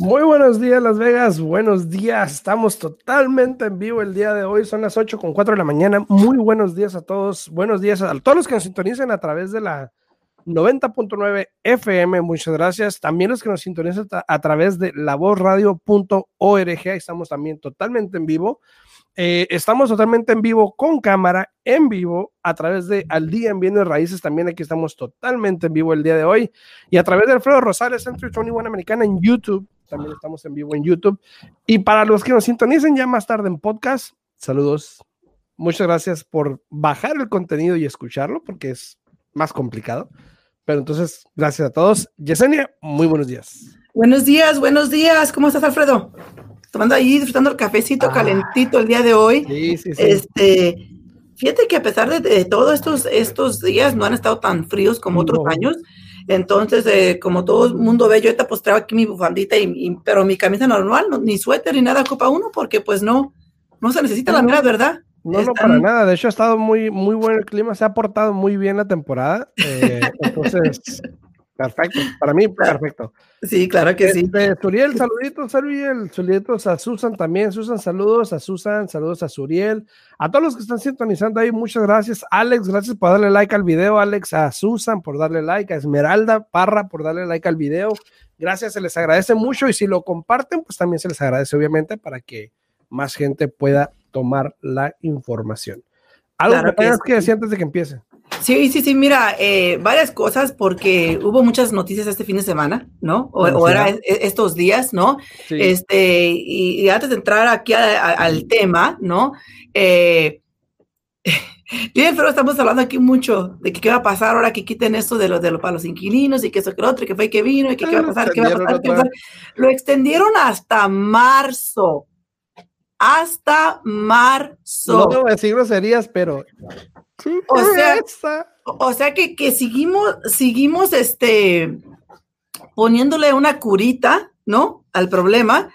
Muy buenos días, Las Vegas. Buenos días. Estamos totalmente en vivo el día de hoy. Son las 8 con 4 de la mañana. Muy buenos días a todos. Buenos días a todos los que nos sintonicen a través de la 90.9 FM. Muchas gracias. También los que nos sintonizan a través de lavozradio.org. Estamos también totalmente en vivo. Eh, estamos totalmente en vivo con cámara, en vivo, a través de Al Día en Bienes Raíces. También aquí estamos totalmente en vivo el día de hoy. Y a través de Alfredo Rosales, Centro Tony One Americana en YouTube también estamos en vivo en YouTube. Y para los que nos sintonicen ya más tarde en podcast, saludos. Muchas gracias por bajar el contenido y escucharlo, porque es más complicado. Pero entonces, gracias a todos. Yesenia, muy buenos días. Buenos días, buenos días. ¿Cómo estás, Alfredo? Tomando ahí, disfrutando el cafecito ah. calentito el día de hoy. Sí, sí, sí. Este, fíjate que a pesar de, todos estos, estos días no han estado tan fríos como otros años. Entonces, eh, como todo el mundo ve, yo ahorita pues traigo aquí mi bufandita, y, pero mi camisa normal, ni suéter ni nada copa uno, porque pues no, no se necesita la mera verdad. No, no, para nada. De hecho, ha estado muy, muy bueno el clima, se ha portado muy bien la temporada. Eh, entonces, Perfecto, para mí perfecto. Sí, claro que sí. Este, Suriel, saluditos, Suriel, saluditos a Susan también, Susan, saludos a Susan, saludos a Suriel, a todos los que están sintonizando ahí, muchas gracias. Alex, gracias por darle like al video, Alex, a Susan por darle like, a Esmeralda Parra por darle like al video. Gracias, se les agradece mucho y si lo comparten, pues también se les agradece, obviamente, para que más gente pueda tomar la información. Algo que tengas que decir antes de que empiece. Sí, sí, sí, mira, eh, varias cosas porque hubo muchas noticias este fin de semana, ¿no? O, era e, estos días, ¿no? Este, y, antes de entrar aquí al tema, ¿no? Eh, Bien, pero estamos hablando aquí mucho de qué va a pasar ahora que quiten esto de los de los para los inquilinos y que eso que lo otro, que fue que vino y que qué va a pasar, qué va a pasar, qué va a pasar. Lo extendieron hasta marzo. Hasta marzo. No voy a decir groserías, pero o sea, o sea que, que seguimos, seguimos este, poniéndole una curita, ¿no? Al problema.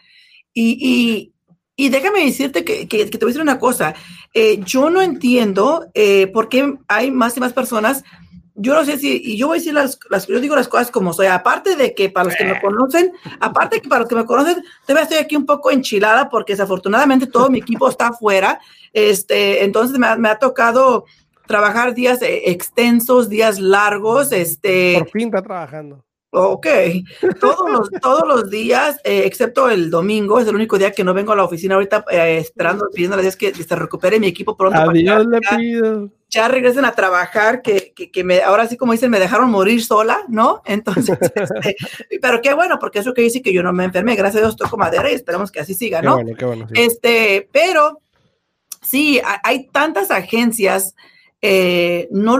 Y, y, déjame decirte que, que, te voy a decir una cosa. Eh, yo no entiendo eh, por qué hay más y más personas. Yo no sé si, y yo voy a decir las, las, yo digo las cosas como soy, aparte de que para los que me conocen, aparte de que para los que me conocen, todavía estoy aquí un poco enchilada porque desafortunadamente todo mi equipo está afuera, este, entonces me me ha tocado trabajar días eh, extensos, días largos, este... Por fin está trabajando. Ok, todos los, todos los días, eh, excepto el domingo, es el único día que no vengo a la oficina ahorita eh, esperando, pidiendo a días que se recupere mi equipo pronto. Adiós le pido. Ya regresen a trabajar, que, que, que, me, ahora sí como dicen, me dejaron morir sola, ¿no? Entonces, este, pero qué bueno, porque eso que dice que yo no me enfermé, gracias a Dios toco madera y esperamos que así siga, ¿no? Qué bueno, qué bueno. Este, pero sí, hay tantas agencias eh, no,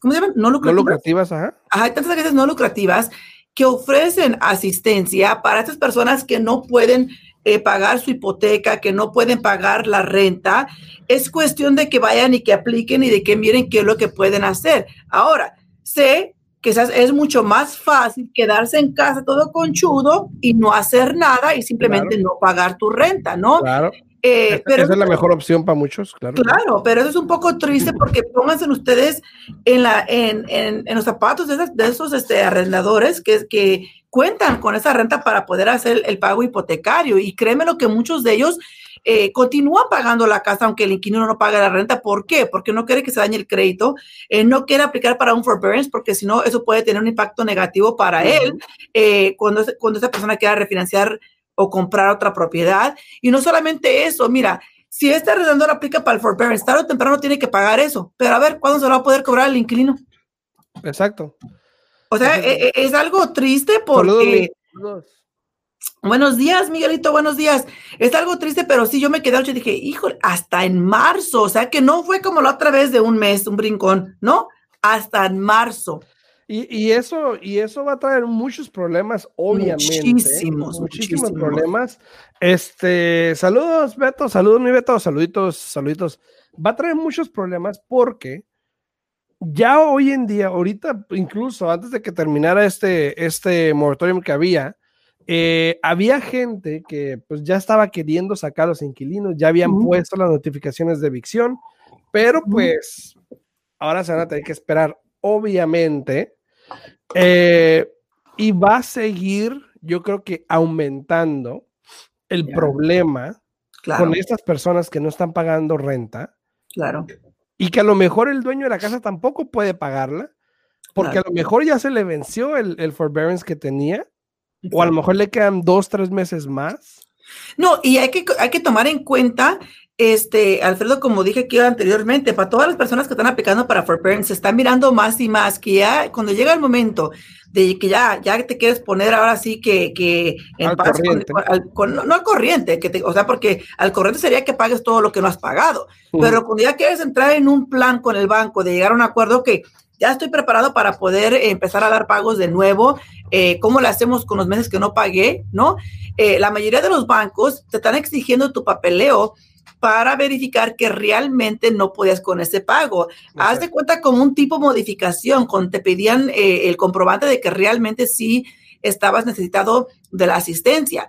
¿cómo se llaman? No lucrativas. ajá. Hay tantas agencias no lucrativas que ofrecen asistencia para estas personas que no pueden eh, pagar su hipoteca, que no pueden pagar la renta. Es cuestión de que vayan y que apliquen y de que miren qué es lo que pueden hacer. Ahora, sé que es mucho más fácil quedarse en casa todo conchudo y no hacer nada y simplemente no pagar tu renta, ¿no? Claro. Eh, pero esa es la mejor opción para muchos, claro. Claro, pero eso es un poco triste porque pónganse ustedes en, la, en, en, en los zapatos de, de esos este, arrendadores que, que cuentan con esa renta para poder hacer el pago hipotecario. Y créeme lo que muchos de ellos eh, continúan pagando la casa aunque el inquilino no paga la renta. ¿Por qué? Porque no quiere que se dañe el crédito, eh, no quiere aplicar para un forbearance porque si no, eso puede tener un impacto negativo para él eh, cuando, cuando esa persona quiera refinanciar o comprar otra propiedad. Y no solamente eso, mira, si este arrendador aplica para el forbearance, tarde o temprano tiene que pagar eso. Pero a ver, ¿cuándo se va a poder cobrar el inquilino? Exacto. O sea, e, e, es, algo triste porque... Buenos días, Miguelito, buenos días. Es algo triste, pero sí, yo me quedé y dije, híjole, hasta en marzo, o sea, que no fue como la otra vez de un mes, un brincón, ¿no? Hasta en marzo. Y, eso, y eso va a traer muchos problemas, obviamente. Muchísimos, muchísimos, problemas. Este, saludos, Beto, saludos, mi Beto, saluditos, saluditos. Va a traer muchos problemas porque ya hoy en día, ahorita, incluso antes de que terminara este, este moratorium que había, eh, había gente que pues ya estaba queriendo sacar a los inquilinos, ya habían puesto las notificaciones de evicción, pero pues ahora se van a tener que esperar, obviamente, eh, y va a seguir, yo creo que aumentando el problema con estas personas que no están pagando renta. Claro. Y que a lo mejor el dueño de la casa tampoco puede pagarla, porque a lo mejor ya se le venció el, el forbearance que tenía, o a lo mejor le quedan dos, tres meses más. No, y hay que, hay que tomar en cuenta este, Alfredo, como dije aquí anteriormente, para todas las personas que están aplicando para forbearance, se están mirando más y más que ya cuando llega el momento de que ya, ya te quieres poner ahora sí que, que en paz con, no, al corriente, que te, o sea, porque al corriente sería que pagues todo lo que no has pagado, pero cuando ya quieres entrar en un plan con el banco de llegar a un acuerdo que ya estoy preparado para poder empezar a dar pagos de nuevo, eh, ¿cómo lo hacemos con los meses que no pagué? ¿No? Eh, la mayoría de los bancos te están exigiendo tu papeleo para verificar que realmente no podías con ese pago. Haz de cuenta como un tipo de modificación, cuando te pedían eh, el comprobante de que realmente sí estabas necesitado de la asistencia.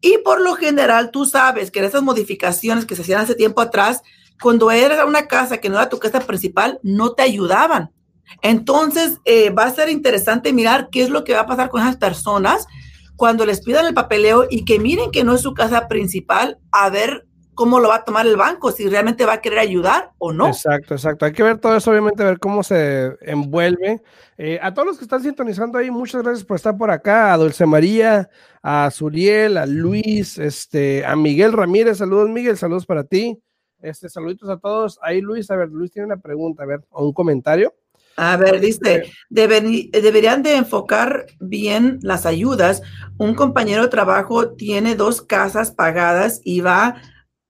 Y por lo general, tú sabes que en esas modificaciones que se hacían hace tiempo atrás, cuando era una casa que no era tu casa principal, no te ayudaban. Entonces, eh, va a ser interesante mirar qué es lo que va a pasar con esas personas cuando les pidan el papeleo y que miren que no es su casa principal, a ver cómo lo va a tomar el banco, si realmente va a querer ayudar o no. Exacto, exacto. Hay que ver todo eso, obviamente, ver cómo se envuelve. Eh, a todos los que están sintonizando ahí, muchas gracias por estar por acá. A Dulce María, a Zuriel, a Luis, este, a Miguel Ramírez. Saludos, Miguel, saludos para ti. Este, saluditos a todos. Ahí Luis, a ver, Luis tiene una pregunta, a ver, o un comentario. A ver, dice, deberían de enfocar bien las ayudas. Un compañero de trabajo tiene dos casas pagadas y va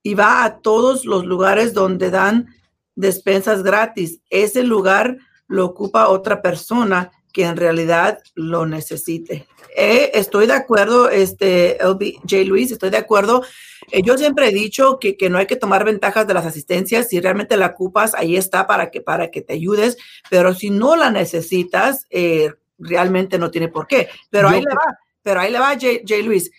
y va a todos los lugares donde dan despensas gratis. Ese lugar lo ocupa otra persona que en realidad lo necesite. Eh, estoy de acuerdo, este, J. Luis, estoy de acuerdo. Eh, yo siempre he dicho que, no hay que tomar ventajas de las asistencias. Si realmente la ocupas, ahí está para que, para que te ayudes. Pero si no la necesitas, eh, realmente no tiene por qué. Pero ahí le va, pero ahí le va, J. J. Luis.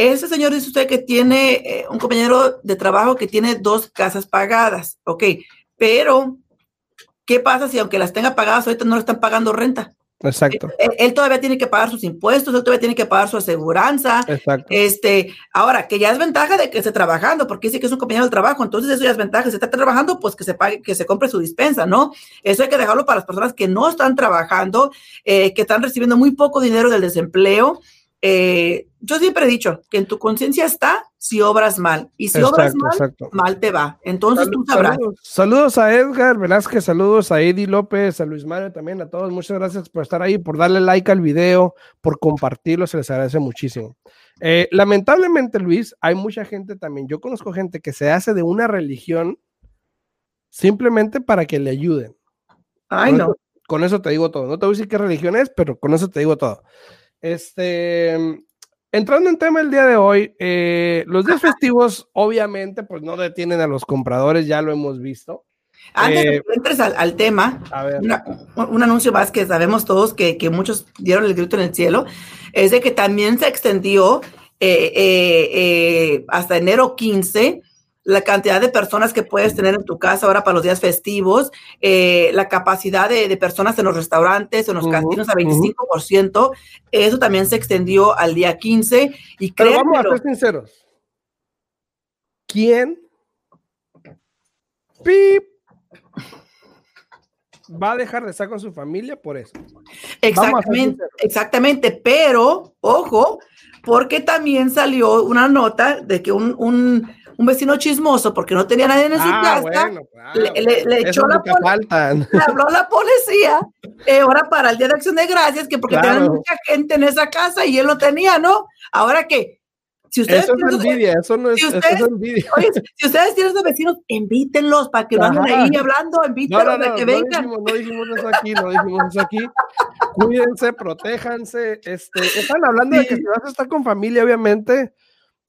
Ese señor dice usted que tiene eh, un compañero de trabajo que tiene dos casas pagadas, ok, pero ¿qué pasa si aunque las tenga pagadas ahorita no le están pagando renta? Exacto. Él, todavía tiene que pagar sus impuestos, él todavía tiene que pagar su aseguranza. Exacto. Este, ahora, que ya es ventaja de que esté trabajando, porque dice que es un compañero de trabajo, entonces eso ya es ventaja. Si está trabajando, pues que se pague, que se compre su dispensa, ¿no? Eso hay que dejarlo para las personas que no están trabajando, eh, que están recibiendo muy poco dinero del desempleo. Eh, yo siempre he dicho que en tu conciencia está si obras mal. Y si obras mal, mal te va. Entonces tú sabrás. Saludos, a Edgar Velázquez, saludos a Eddie López, a Luis Mario también, a todos. Muchas gracias por estar ahí, por darle like al video, por compartirlo, se les agradece muchísimo. Eh, lamentablemente, Luis, hay mucha gente también. Yo conozco gente que se hace de una religión simplemente para que le ayuden. Ay, no. con eso te digo todo. No te voy a decir qué religión es, pero con eso te digo todo. Este, entrando en tema el día de hoy, eh, los días festivos obviamente pues no detienen a los compradores, ya lo hemos visto. Antes de eh, que entres al, tema, un anuncio más que sabemos todos que, que, muchos dieron el grito en el cielo, es de que también se extendió eh, hasta enero 15 la cantidad de personas que puedes tener en tu casa ahora para los días festivos, eh, la capacidad de, personas en los restaurantes, en los casinos a 25%, eso también se extendió al día 15. Y Pero vamos a ser sinceros. ¿Quién pip, va a dejar de estar con su familia por eso? Exactamente, exactamente, pero ojo, porque también salió una nota de que un un vecino chismoso porque no tenía nadie en su ah, casa, le, echó la policía, le habló a la policía, eh, ahora para el Día de Acción de Gracias, que porque tenía mucha gente en esa casa y él lo tenía, ¿no? Ahora que si ustedes eso es envidia, eso no es, envidia. Oye, si ustedes tienen sus vecinos, invítenlos para que no anden ahí hablando, invítenlos no, no, que vengan. No dijimos, eso aquí, no dijimos eso aquí. Cuídense, protéjanse. Este, están hablando de que si vas a estar con familia, obviamente,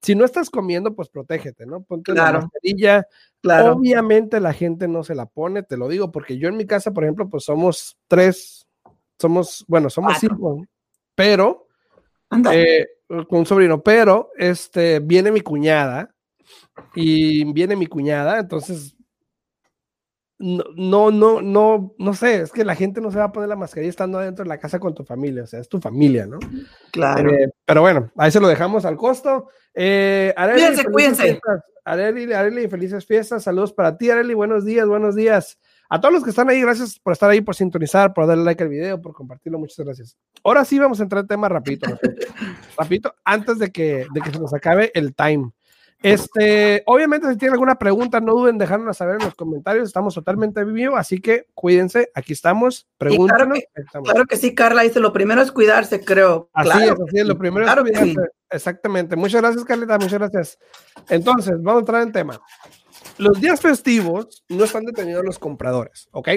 si no estás comiendo, pues protégete, ¿no? Ponte la mascarilla. Claro. Obviamente la gente no se la pone, te lo digo, porque yo en mi casa, por ejemplo, pues somos tres, somos, bueno, somos cinco, pero eh, con un sobrino, pero este viene mi cuñada y viene mi cuñada, entonces no, no, no, no, no sé, es que la gente no se va a poner la mascarilla estando adentro de la casa con tu familia, o sea, es tu familia, ¿no? Claro. Eh, pero bueno, ahí se lo dejamos al costo. Eh, cuídense, cuídense. Areli, Areli, felices fiestas, saludos para ti, Areli, buenos días, buenos días. A todos los que están ahí, gracias por estar ahí, por sintonizar, por darle like al video, por compartirlo, muchas gracias. Ahora sí vamos a entrar en tema rapidito, rapidito, antes de que, de que se nos acabe el time. Este, obviamente, si tienen alguna pregunta, no duden en dejarnos saber en los comentarios. Estamos totalmente vivo, así que cuídense. Aquí estamos. Pregúntanos. Claro que, sí, Carla dice: lo primero es cuidarse, creo. Así es, así es. Lo primero es cuidarse. Exactamente. Muchas gracias, Carlita. Muchas gracias. Entonces, vamos a entrar en tema. Los días festivos no están detenidos los compradores, ¿ok?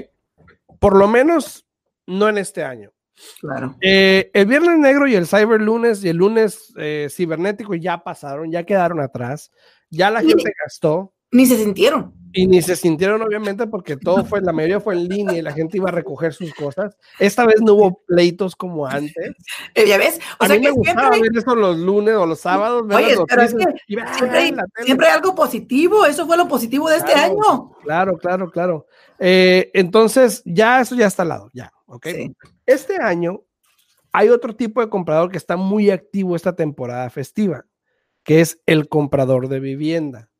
Por lo menos no en este año. Claro. Eh, el viernes negro y el cyber lunes y el lunes eh, cibernético ya pasaron, ya quedaron atrás, ya la gente gastó. Ni se sintieron. Y ni se sintieron, obviamente, porque todo fue, la mayoría fue en línea y la gente iba a recoger sus cosas. Esta vez no hubo pleitos como antes. Eh, ¿Ya ves? O a sea mí me gustaba ver eso los lunes o los sábados. Oye, pero es que siempre, hay, siempre, hay, algo positivo. Eso fue lo positivo de este año. Claro, claro, claro. entonces, ya eso ya está al lado, ya. ¿Ok? Este año hay otro tipo de comprador que está muy activo esta temporada festiva, que es el comprador de vivienda.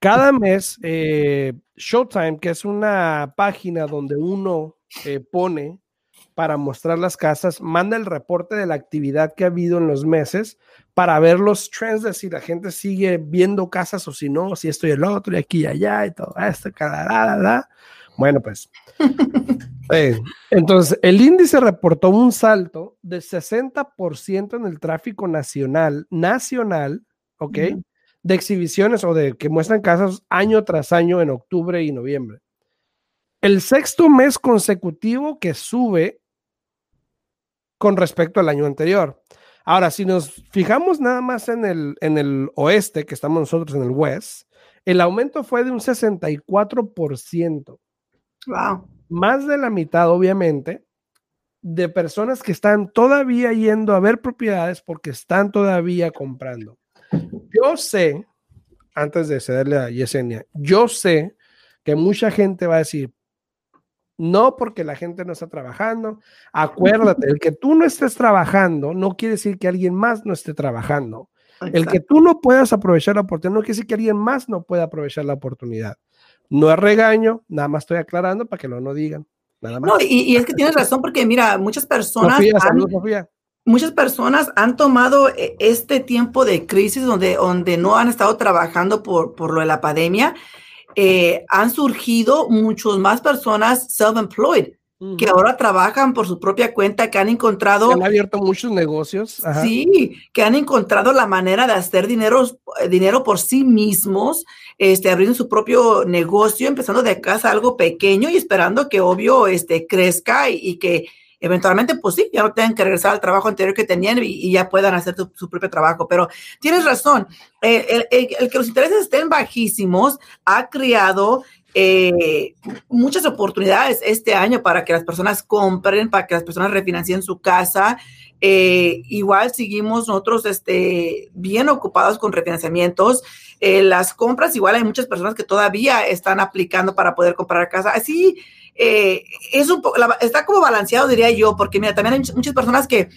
Cada mes, eh, Showtime, que es una página donde uno eh, pone para mostrar las casas, manda el reporte de la actividad que ha habido en los meses para ver los trends de si la gente sigue viendo casas o si no, si esto y el otro, y aquí y allá, y todo esto, cada, Bueno, pues entonces, el índice reportó un salto de 60% en el tráfico nacional, nacional, ¿ok? De exhibiciones o de que muestran casas año tras año en octubre y noviembre. El sexto mes consecutivo que sube con respecto al año anterior. Ahora, si nos fijamos nada más en el, en el oeste, que estamos nosotros en el west, el aumento fue de un 64%. Wow más de la mitad, obviamente, de personas que están todavía yendo a ver propiedades porque están todavía comprando. Yo sé, antes de cederle a Yesenia, yo sé que mucha gente va a decir, no porque la gente no está trabajando. Acuérdate, el que tú no estés trabajando no quiere decir que alguien más no esté trabajando. El que tú no puedas aprovechar la oportunidad no quiere decir que alguien más no pueda aprovechar la oportunidad. No es regaño, nada más estoy aclarando para que lo no digan. Nada más. No, y, es que tienes razón porque mira, muchas personas... han, Muchas personas han tomado eh, este tiempo de crisis donde, donde no han estado trabajando por, por lo de la pandemia. Eh, han surgido muchas más personas self-employed que ahora trabajan por su propia cuenta, que han encontrado... han abierto muchos negocios. Sí, que han encontrado la manera de hacer dinero, eh, dinero por sí mismos, este, abriendo su propio negocio, empezando de casa algo pequeño y esperando que obvio este, crezca y, que eventualmente, pues sí, ya no tengan que regresar al trabajo anterior que tenían y, ya puedan hacer su, propio trabajo. Pero tienes razón, el, el, que los intereses estén bajísimos ha creado eh, muchas oportunidades este año para que las personas compren, para que las personas refinancien su casa. Eh, igual seguimos nosotros este, bien ocupados con refinanciamientos. Eh, las compras, igual hay muchas personas que todavía están aplicando para poder comprar casa. Así es un está como balanceado, diría yo, porque mira, también hay muchas personas que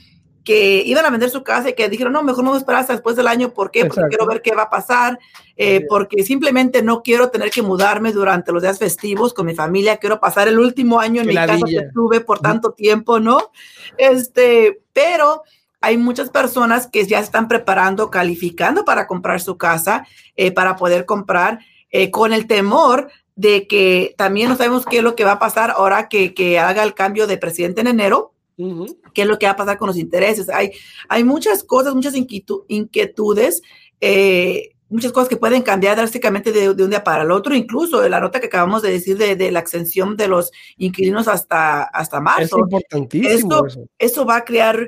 que iban a vender su casa y que dijeron, no, mejor no me esperar hasta después del año. ¿Por qué? Porque quiero ver qué va a pasar, eh, porque simplemente no quiero tener que mudarme durante los días festivos con mi familia. Quiero pasar el último año en mi casa que tuve por tanto tiempo, ¿no? Este, pero hay muchas personas que ya están preparando, calificando para comprar su casa, eh, para poder comprar, eh, con el temor de que también no sabemos qué es lo que va a pasar ahora que, que haga el cambio de presidente en enero ¿Qué es lo que va a pasar con los intereses? Hay, hay muchas cosas, muchas inquietudes. Eh, muchas cosas que pueden cambiar drásticamente de, un día para el otro, incluso la nota que acabamos de decir de, la extensión de los inquilinos hasta, hasta marzo. Es importantísimo. Esto, eso. va a crear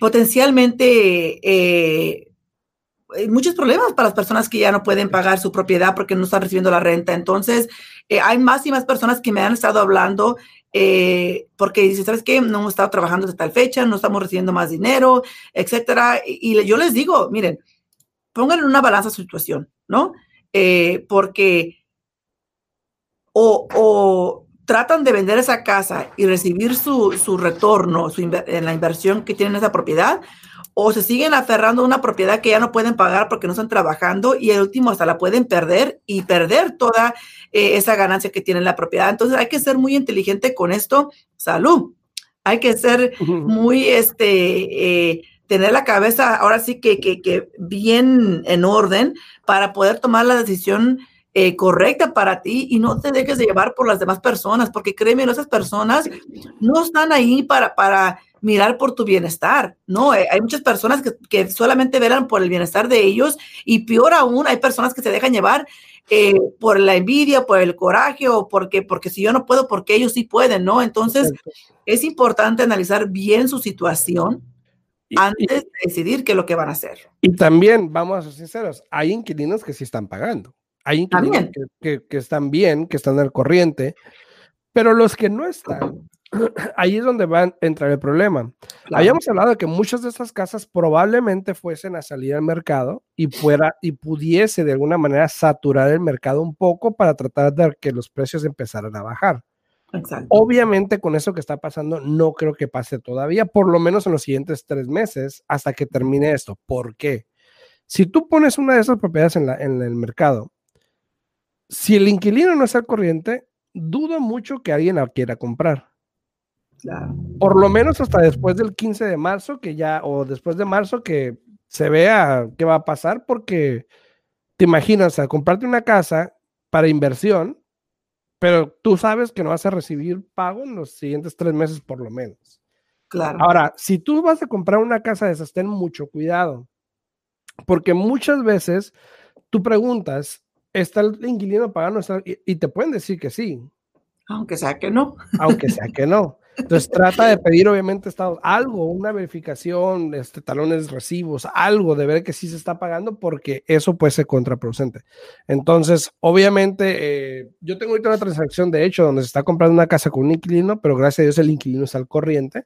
potencialmente eh, muchos problemas para las personas que ya no pueden pagar su propiedad porque no están recibiendo la renta. Entonces, eh, hay más y más personas que me han estado hablando eh, porque dicen, ¿sabes qué? No hemos estado trabajando hasta tal fecha, no estamos recibiendo más dinero, etcétera. y yo les digo, miren, pongan en una balanza su situación, ¿no? Eh, porque o, tratan de vender esa casa y recibir su, retorno en la inversión que tienen en esa propiedad, o se siguen aferrando a una propiedad que ya no pueden pagar porque no están trabajando y el último hasta la pueden perder y perder toda eh, esa ganancia que tiene la propiedad. Entonces hay que ser muy inteligente con esto. Salud. Hay que ser muy, este, eh, tener la cabeza ahora sí que, que, bien en orden para poder tomar la decisión eh, correcta para ti y no te dejes de llevar por las demás personas, porque créeme, esas personas no están ahí para, para mirar por tu bienestar, ¿no? Eh, hay muchas personas que, que, solamente verán por el bienestar de ellos y peor aún, hay personas que se dejan llevar eh, por la envidia, por el coraje o porque, porque si yo no puedo, porque ellos sí pueden, ¿no? Entonces, es importante analizar bien su situación antes de decidir qué es lo que van a hacer. Y también, vamos a ser sinceros, hay inquilinos que sí están pagando. Hay inquilinos que, que, están bien, que están al corriente, pero los que no están, ahí es donde va a entrar el problema. Habíamos hablado de que muchas de estas casas probablemente fuesen a salir al mercado y, fuera, y pudiese de alguna manera saturar el mercado un poco para tratar de que los precios empezaran a bajar. Obviamente con eso que está pasando, no creo que pase todavía, por lo menos en los siguientes tres meses, hasta que termine esto. ¿Por qué? Si tú pones una de esas propiedades en, el mercado, si el inquilino no está al corriente, dudo mucho que alguien la quiera comprar. Por lo menos hasta después del 15 de marzo, que ya, o después de marzo, que se vea qué va a pasar, porque te imaginas a comprarte una casa para inversión pero tú sabes que no vas a recibir pago en los siguientes tres meses por lo menos. Claro. Ahora, si tú vas a comprar una casa de esas, ten mucho cuidado, porque muchas veces tú preguntas, ¿está el inquilino pagando? Y, te pueden decir que sí. Aunque sea que no. Aunque sea que no. Entonces trata de pedir, obviamente, estado, algo, una verificación, este, talones, recibos, algo de ver que sí se está pagando, porque eso puede ser contraproducente. Entonces, obviamente, eh, yo tengo ahorita una transacción, de hecho, donde se está comprando una casa con un inquilino, pero gracias a Dios el inquilino está al corriente.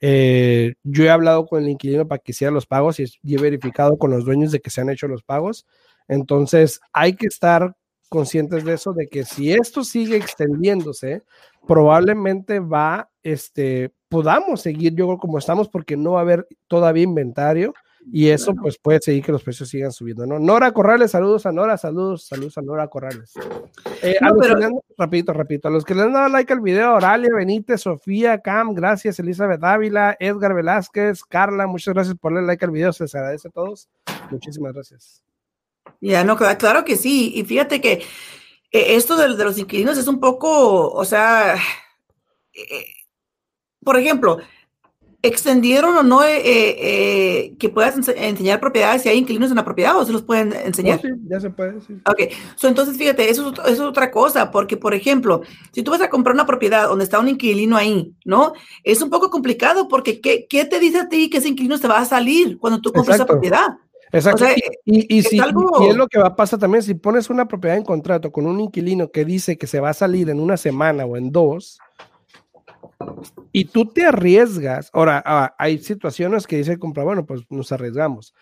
Eh, yo he hablado con el inquilino para que hiciera los pagos y, y he verificado con los dueños de que se han hecho los pagos. Entonces, hay que estar conscientes de eso, de que si esto sigue extendiéndose, probablemente va, este, podamos seguir, yo creo, como estamos, porque no va a haber todavía inventario y eso pues puede seguir que los precios sigan subiendo, ¿no? Nora Corrales, saludos a Nora, saludos, saludos a Nora Corrales. Eh, rapidito, rapidito, a los que le han dado like al video, Oralia Benítez, Sofía, Cam, gracias, Elizabeth Ávila, Edgar Velázquez, Carla, muchas gracias por darle like al video, se les agradece a todos, muchísimas gracias. Ya, no, claro que sí. Y fíjate que eh, esto de, los inquilinos es un poco, o sea, eh, por ejemplo, extendieron o no eh, que puedas enseñar propiedades si hay inquilinos en la propiedad o se los pueden enseñar. Oh, sí, ya se puede, sí. Ok, entonces fíjate, eso, es otra cosa, porque por ejemplo, si tú vas a comprar una propiedad donde está un inquilino ahí, ¿no? Es un poco complicado porque ¿qué, qué te dice a ti que ese inquilino te va a salir cuando tú compras esa propiedad? Exacto. y, si, es lo que va a pasar también, si pones una propiedad en contrato con un inquilino que dice que se va a salir en una semana o en dos, y tú te arriesgas, ahora ah, hay situaciones que dice el comprador, bueno, pues nos arriesgamos,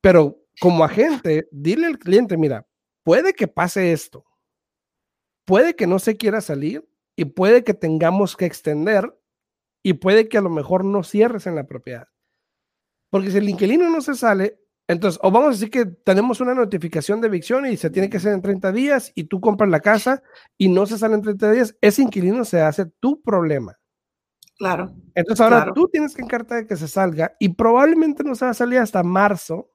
pero como agente, dile al cliente, mira, puede que pase esto, puede que no se quiera salir y puede que tengamos que extender y puede que a lo mejor no cierres en la propiedad. Porque si el inquilino no se sale, entonces, o vamos a decir que tenemos una notificación de evicción y se tiene que hacer en 30 días y tú compras la casa y no se sale en 30 días, ese inquilino se hace tu problema. Claro. Entonces ahora tú tienes que encartar de que se salga y probablemente no se va a salir hasta marzo.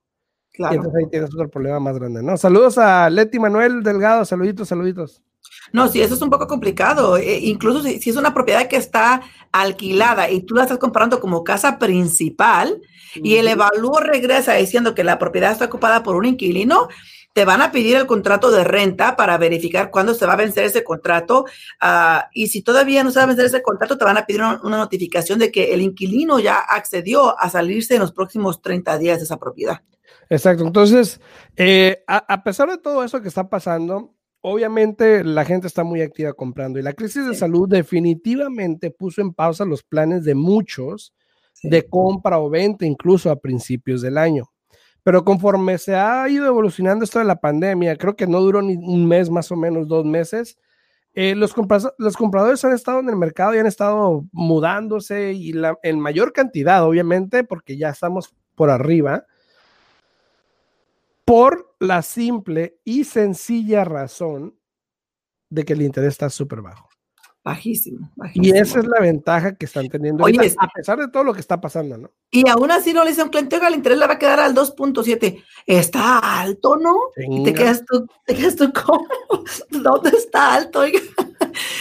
Claro. Y entonces ahí tienes otro problema más grande, ¿no? Saludos a Leti Manuel Delgado, saluditos, saluditos. No, sí, eso es un poco complicado. Eh, incluso si, es una propiedad que está alquilada y tú la estás comprando como casa principal y el evalúo regresa diciendo que la propiedad está ocupada por un inquilino, te van a pedir el contrato de renta para verificar cuándo se va a vencer ese contrato. Ah, y si todavía no se va a vencer ese contrato, te van a pedir una, notificación de que el inquilino ya accedió a salirse en los próximos 30 días de esa propiedad. Exacto. Entonces, eh, a, pesar de todo eso que está pasando, obviamente la gente está muy activa comprando y la crisis de salud definitivamente puso en pausa los planes de muchos de compra o venta incluso a principios del año. Pero conforme se ha ido evolucionando esto de la pandemia, creo que no duró ni un mes, más o menos dos meses, eh, los, los, compradores han estado en el mercado y han estado mudándose y la, en mayor cantidad, obviamente, porque ya estamos por arriba, por la simple y sencilla razón de que el interés está súper bajo. Bajísimo, Y esa es la ventaja que están teniendo a pesar de todo lo que está pasando, ¿no? Y aún así no le dicen cliente, el interés le va a quedar al 2.7. Está alto, ¿no? Y te quedas tú, te quedas tú, ¿cómo? ¿Dónde está alto?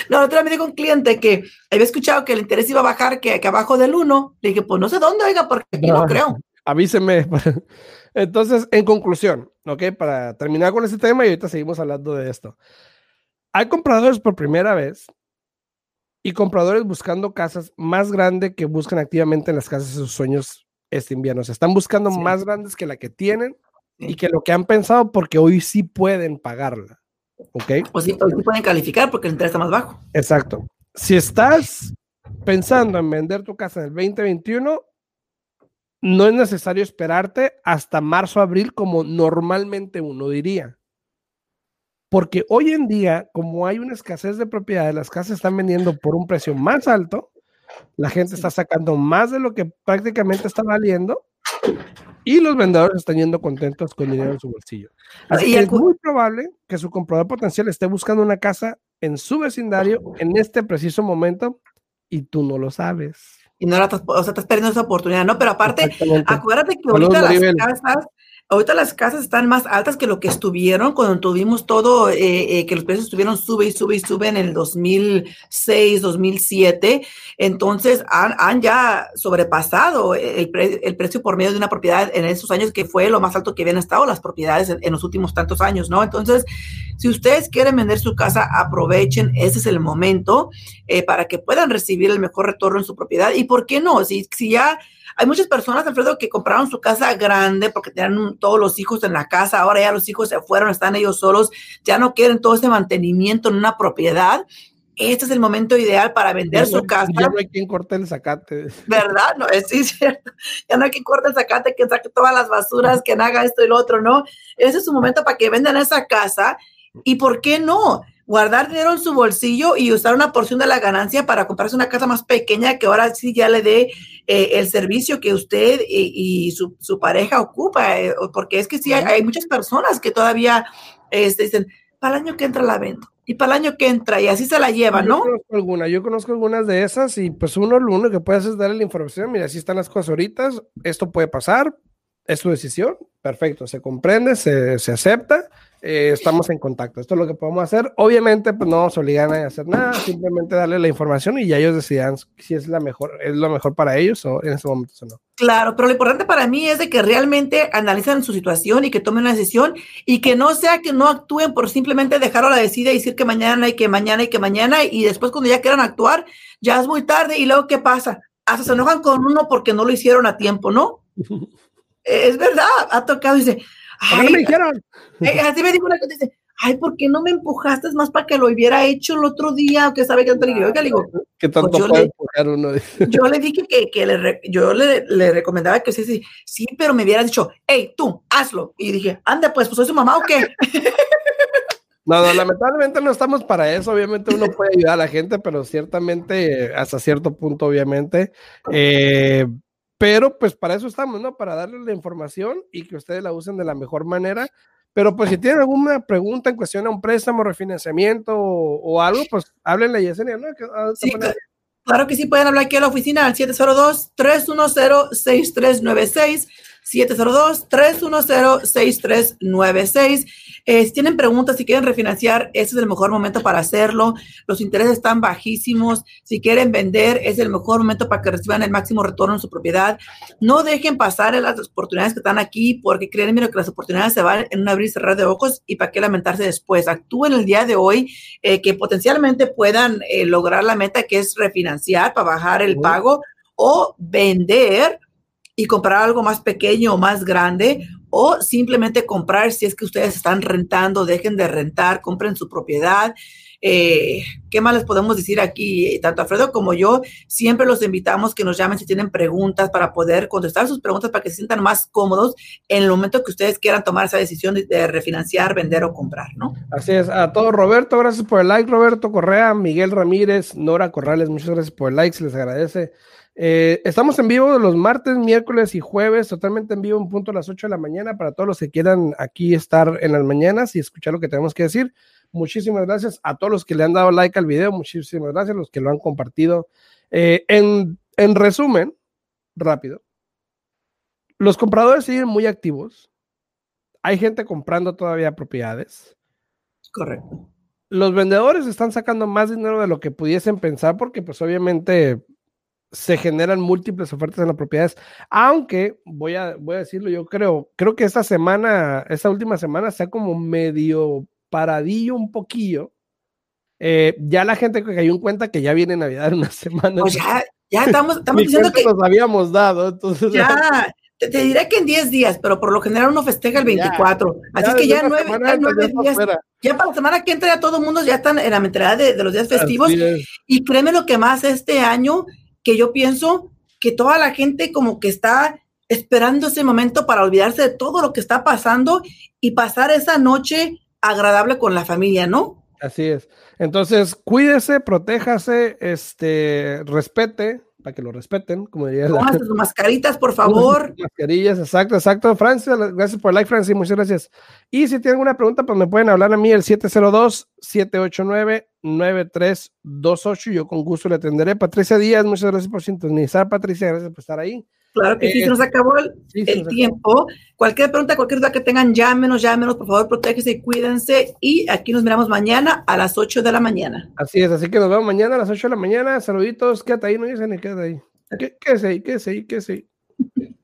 No, otra vez me dijo un cliente que había escuchado que el interés iba a bajar, que, que abajo del 1. Le dije, pues no sé dónde, oiga, porque no, creo. Avíseme. Entonces, en conclusión, ¿ok? Para terminar con este tema y ahorita seguimos hablando de esto. Hay compradores por primera vez y compradores buscando casas más grandes que buscan activamente en las casas de sus sueños este invierno. Se están buscando más grandes que la que tienen y que lo que han pensado porque hoy sí pueden pagarla. ¿Ok? O sí, hoy sí pueden calificar porque el interés está más bajo. Exacto. Si estás pensando en vender tu casa en el 2021, no es necesario esperarte hasta marzo, abril, como normalmente uno diría. Porque hoy en día, como hay una escasez de propiedades, las casas están vendiendo por un precio más alto, la gente está sacando más de lo que prácticamente está valiendo y los vendedores están yendo contentos con dinero en su bolsillo. Así que es muy probable que su comprador potencial esté buscando una casa en su vecindario en este preciso momento y tú no lo sabes. Y no la estás, o sea, estás perdiendo esa oportunidad, ¿no? Pero aparte, acuérdate que ahorita las casas Ahorita las casas están más altas que lo que estuvieron cuando tuvimos todo, eh, eh, que los precios estuvieron sube y sube y sube en el 2006, 2007. Entonces han, ya sobrepasado el, precio por medio de una propiedad en esos años que fue lo más alto que habían estado las propiedades en, los últimos tantos años, ¿no? Entonces, si ustedes quieren vender su casa, aprovechen, ese es el momento eh, para que puedan recibir el mejor retorno en su propiedad. Y por qué no, si, si ya hay muchas personas, Alfredo, que compraron su casa grande porque tenían todos los hijos en la casa, ahora ya los hijos se fueron, están ellos solos, ya no quieren todo ese mantenimiento en una propiedad. Este es el momento ideal para vender su casa. Ya no hay quien corte el zacate. ¿Verdad? No, es sí, cierto. Ya no hay quien corte el zacate, que saque todas las basuras, que haga esto y lo otro, ¿no? Ese es su momento para que vendan esa casa. ¿Y por qué no? Guardar dinero en su bolsillo y usar una porción de la ganancia para comprarse una casa más pequeña que ahora sí ya le dé eh, el servicio que usted y, su, pareja ocupa, eh, porque es que sí, hay, muchas personas que todavía este, dicen, para el año que entra la vendo y para el año que entra y así se la lleva, ¿no? Yo conozco, alguna, yo conozco algunas de esas y pues uno lo único que puede hacer es darle la información, mira, así están las cosas ahorita, esto puede pasar, es su decisión, perfecto, se comprende, se, se acepta eh, estamos en contacto. Esto es lo que podemos hacer. Obviamente, pues no nos obligan a hacer nada, simplemente darle la información y ya ellos decidan si es la mejor, es lo mejor para ellos o en ese momento o no. Claro, pero lo importante para mí es de que realmente analicen su situación y que tomen una decisión y que no sea que no actúen por simplemente dejarlo a la decida y decir que mañana y que mañana y que mañana y después cuando ya quieran actuar, ya es muy tarde y luego ¿qué pasa? Hasta se enojan con uno porque no lo hicieron a tiempo, ¿no? es verdad, ha tocado y dice, Ay, me dijeron? Eh, así me dijo una cosa, dice, ay, ¿por qué no me empujaste más para que lo hubiera hecho el otro día? Que sabe que le digo, oiga, le digo, ¿Qué tanto pues yo, le, uno? yo le dije que, que le, yo le, le, recomendaba que sí, sí, sí, pero me hubiera dicho, hey, tú, hazlo. Y dije, anda, pues, pues, ¿soy su mamá o qué? No, no, lamentablemente no estamos para eso. Obviamente uno puede ayudar a la gente, pero ciertamente hasta cierto punto, obviamente. Eh, pero pues para eso estamos, ¿no? Para darles la información y que ustedes la usen de la mejor manera. Pero pues si tienen alguna pregunta en cuestión a un préstamo, refinanciamiento o, algo, pues háblenle a Yesenia, ¿no? Sí, claro que sí, pueden hablar aquí a la oficina al 702-310-6396. 702-310-6396. Eh, si tienen preguntas, si quieren refinanciar, ese es el mejor momento para hacerlo. Los intereses están bajísimos. Si quieren vender, es el mejor momento para que reciban el máximo retorno en su propiedad. No dejen pasar las oportunidades que están aquí, porque créanme que las oportunidades se van en un abrir y cerrar de ojos y para qué lamentarse después. Actúen el día de hoy eh, que potencialmente puedan eh, lograr la meta que es refinanciar para bajar el pago o vender y comprar algo más pequeño o más grande o simplemente comprar si es que ustedes están rentando, dejen de rentar, compren su propiedad. Eh, ¿Qué más les podemos decir aquí? Tanto Alfredo como yo, siempre los invitamos que nos llamen si tienen preguntas para poder contestar sus preguntas para que se sientan más cómodos en el momento que ustedes quieran tomar esa decisión de, refinanciar, vender o comprar, ¿no? Así es. A todos, Roberto, gracias por el like, Roberto Correa, Miguel Ramírez, Nora Corrales, muchas gracias por el like, se les agradece. Eh, estamos en vivo los martes, miércoles y jueves, totalmente en vivo, en punto a las 8 de la mañana, para todos los que quieran aquí estar en las mañanas y escuchar lo que tenemos que decir. Muchísimas gracias a todos los que le han dado like al video, muchísimas gracias a los que lo han compartido. Eh, en, en resumen, rápido, los compradores siguen muy activos. Hay gente comprando todavía propiedades. Correcto. Los vendedores están sacando más dinero de lo que pudiesen pensar porque pues obviamente se generan múltiples ofertas en las propiedades, aunque voy a, voy a decirlo, yo creo, creo que esta semana, esta última semana está como medio paradillo un poquillo. Eh, ya la gente que cayó en cuenta que ya viene Navidad en una semana. Pues ya, ya estamos, estamos diciendo que nos habíamos dado. Entonces, ya, te, diré que en 10 días, pero por lo general uno festeja el 24. Así que ya nueve, días. Ya para la semana que entra ya todo el mundo ya están en la mentalidad de, de los días festivos. Y créeme lo que más este año que yo pienso que toda la gente como que está esperando ese momento para olvidarse de todo lo que está pasando y pasar esa noche agradable con la familia, ¿no? Así es. Entonces, cuídese, protéjase, este, respete, para que lo respeten, como diría. Pónganse sus mascaritas, por favor. Mascarillas, exacto, exacto. Francis, gracias por el like, Francis, muchas gracias. Y si tienen alguna pregunta, pues me pueden hablar a mí el 702-789-9328. Yo con gusto le atenderé. Patricia Díaz, muchas gracias por sintonizar. Patricia, gracias por estar ahí. Claro que sí, se eh, nos acabó el, tiempo. Cualquier pregunta, cualquier duda que tengan, llámenos, llámenos, por favor, protéjese y cuídense. Y aquí nos miramos mañana a las 8 de la mañana. Así es, así que nos vemos mañana a las 8 de la mañana. Saluditos, quédate ahí, no dicen ni quédate ahí. Quédese ahí, quédese ahí, quédese ahí.